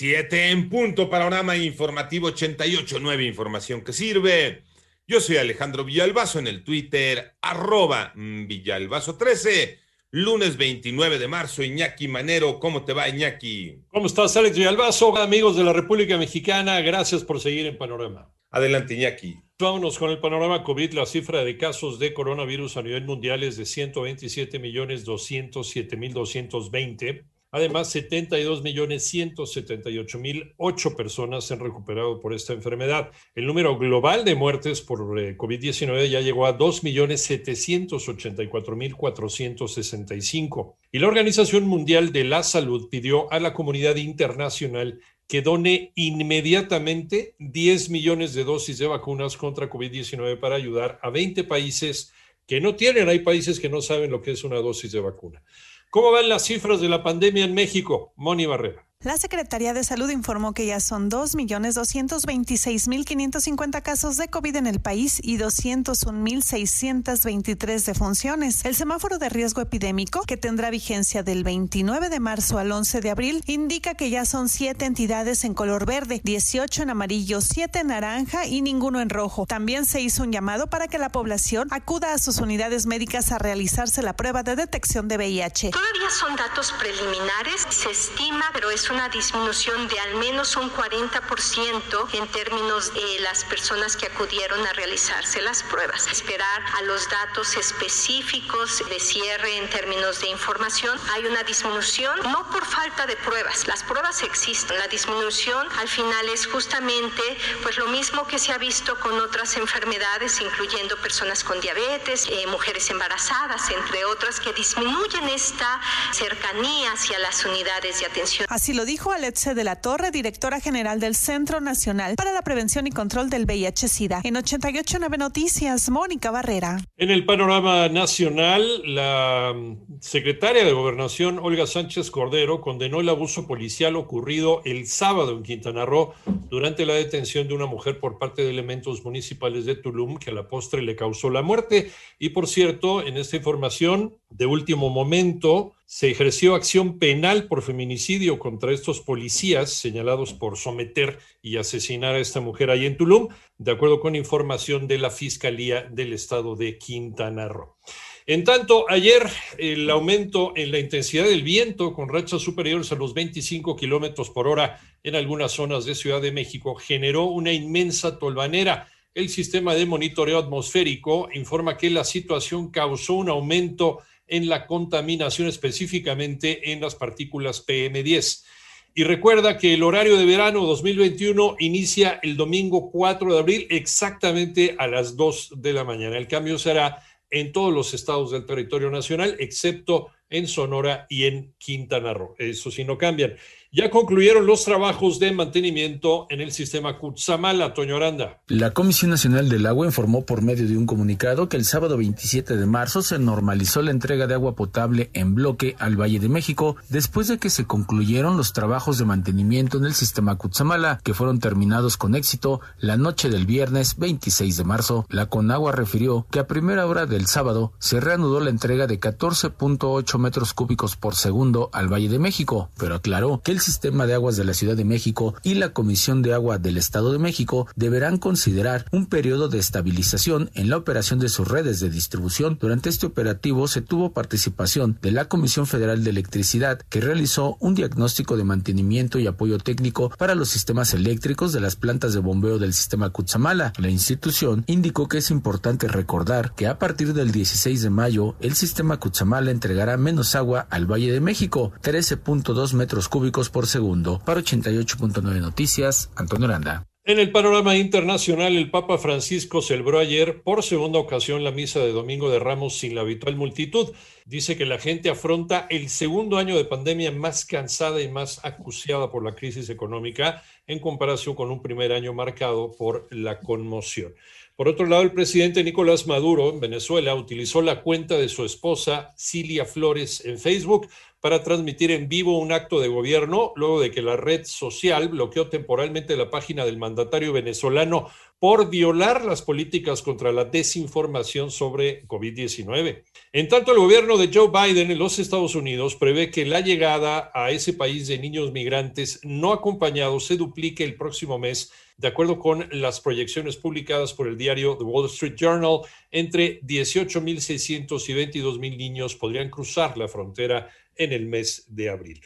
Siete en punto, panorama informativo 88.9, información que sirve. Yo soy Alejandro Villalbazo en el Twitter, arroba Villalbazo13. Lunes 29 de marzo, Iñaki Manero. ¿Cómo te va, Iñaki? ¿Cómo estás, Alex Villalbazo? Amigos de la República Mexicana, gracias por seguir en Panorama. Adelante, Iñaki. Vámonos con el panorama COVID. La cifra de casos de coronavirus a nivel mundial es de 127 millones 207 mil 220 Además, 72 millones 178 mil personas se han recuperado por esta enfermedad. El número global de muertes por eh, COVID-19 ya llegó a 2 millones 784 mil 465. Y la Organización Mundial de la Salud pidió a la comunidad internacional que done inmediatamente 10 millones de dosis de vacunas contra COVID-19 para ayudar a 20 países que no tienen. Hay países que no saben lo que es una dosis de vacuna. ¿Cómo van las cifras de la pandemia en México? Moni Barrera. La Secretaría de Salud informó que ya son 2.226.550 casos de COVID en el país y 201.623 defunciones. El semáforo de riesgo epidémico, que tendrá vigencia del 29 de marzo al 11 de abril, indica que ya son siete entidades en color verde, 18 en amarillo, 7 en naranja y ninguno en rojo. También se hizo un llamado para que la población acuda a sus unidades médicas a realizarse la prueba de detección de VIH. Todavía son datos preliminares, se estima, pero es una disminución de al menos un 40% en términos de las personas que acudieron a realizarse las pruebas. Esperar a los datos específicos de cierre en términos de información. Hay una disminución, no por falta de pruebas, las pruebas existen. La disminución al final es justamente pues lo mismo que se ha visto con otras enfermedades, incluyendo personas con diabetes, eh, mujeres embarazadas, entre otras, que disminuyen esta cercanía hacia las unidades de atención. Lo dijo Aletze de la Torre, directora general del Centro Nacional para la Prevención y Control del VIH-Sida. En 889 Noticias, Mónica Barrera. En el panorama nacional, la secretaria de Gobernación, Olga Sánchez Cordero, condenó el abuso policial ocurrido el sábado en Quintana Roo durante la detención de una mujer por parte de elementos municipales de Tulum que a la postre le causó la muerte. Y por cierto, en esta información de último momento, se ejerció acción penal por feminicidio contra estos policías señalados por someter y asesinar a esta mujer ahí en Tulum, de acuerdo con información de la Fiscalía del Estado de Quintana Roo. En tanto, ayer el aumento en la intensidad del viento con rachas superiores a los 25 kilómetros por hora en algunas zonas de Ciudad de México generó una inmensa tolvanera. El sistema de monitoreo atmosférico informa que la situación causó un aumento en la contaminación, específicamente en las partículas PM10. Y recuerda que el horario de verano 2021 inicia el domingo 4 de abril exactamente a las 2 de la mañana. El cambio será en todos los estados del territorio nacional, excepto en Sonora y en Quintana Roo. Eso sí no cambian. Ya concluyeron los trabajos de mantenimiento en el sistema Cutzamala, Toño Aranda. La Comisión Nacional del Agua informó por medio de un comunicado que el sábado 27 de marzo se normalizó la entrega de agua potable en bloque al Valle de México después de que se concluyeron los trabajos de mantenimiento en el sistema Cutzamala, que fueron terminados con éxito la noche del viernes 26 de marzo. La Conagua refirió que a primera hora del sábado se reanudó la entrega de 14.8 metros cúbicos por segundo al Valle de México, pero aclaró que el Sistema de Aguas de la Ciudad de México y la Comisión de Agua del Estado de México deberán considerar un periodo de estabilización en la operación de sus redes de distribución. Durante este operativo se tuvo participación de la Comisión Federal de Electricidad, que realizó un diagnóstico de mantenimiento y apoyo técnico para los sistemas eléctricos de las plantas de bombeo del sistema Cutzamala. La institución indicó que es importante recordar que a partir del 16 de mayo el sistema Cutzamala entregará menos agua al Valle de México, 13.2 metros cúbicos por segundo. Para 88.9 Noticias, Antonio Aranda. En el panorama internacional, el Papa Francisco celebró ayer por segunda ocasión la misa de Domingo de Ramos sin la habitual multitud. Dice que la gente afronta el segundo año de pandemia más cansada y más acuciada por la crisis económica en comparación con un primer año marcado por la conmoción. Por otro lado, el presidente Nicolás Maduro en Venezuela utilizó la cuenta de su esposa Cilia Flores en Facebook para transmitir en vivo un acto de gobierno luego de que la red social bloqueó temporalmente la página del mandatario venezolano por violar las políticas contra la desinformación sobre COVID-19. En tanto, el gobierno de Joe Biden en los Estados Unidos prevé que la llegada a ese país de niños migrantes no acompañados se duplique el próximo mes, de acuerdo con las proyecciones publicadas por el diario The Wall Street Journal. Entre 18.600 y 22.000 niños podrían cruzar la frontera en el mes de abril.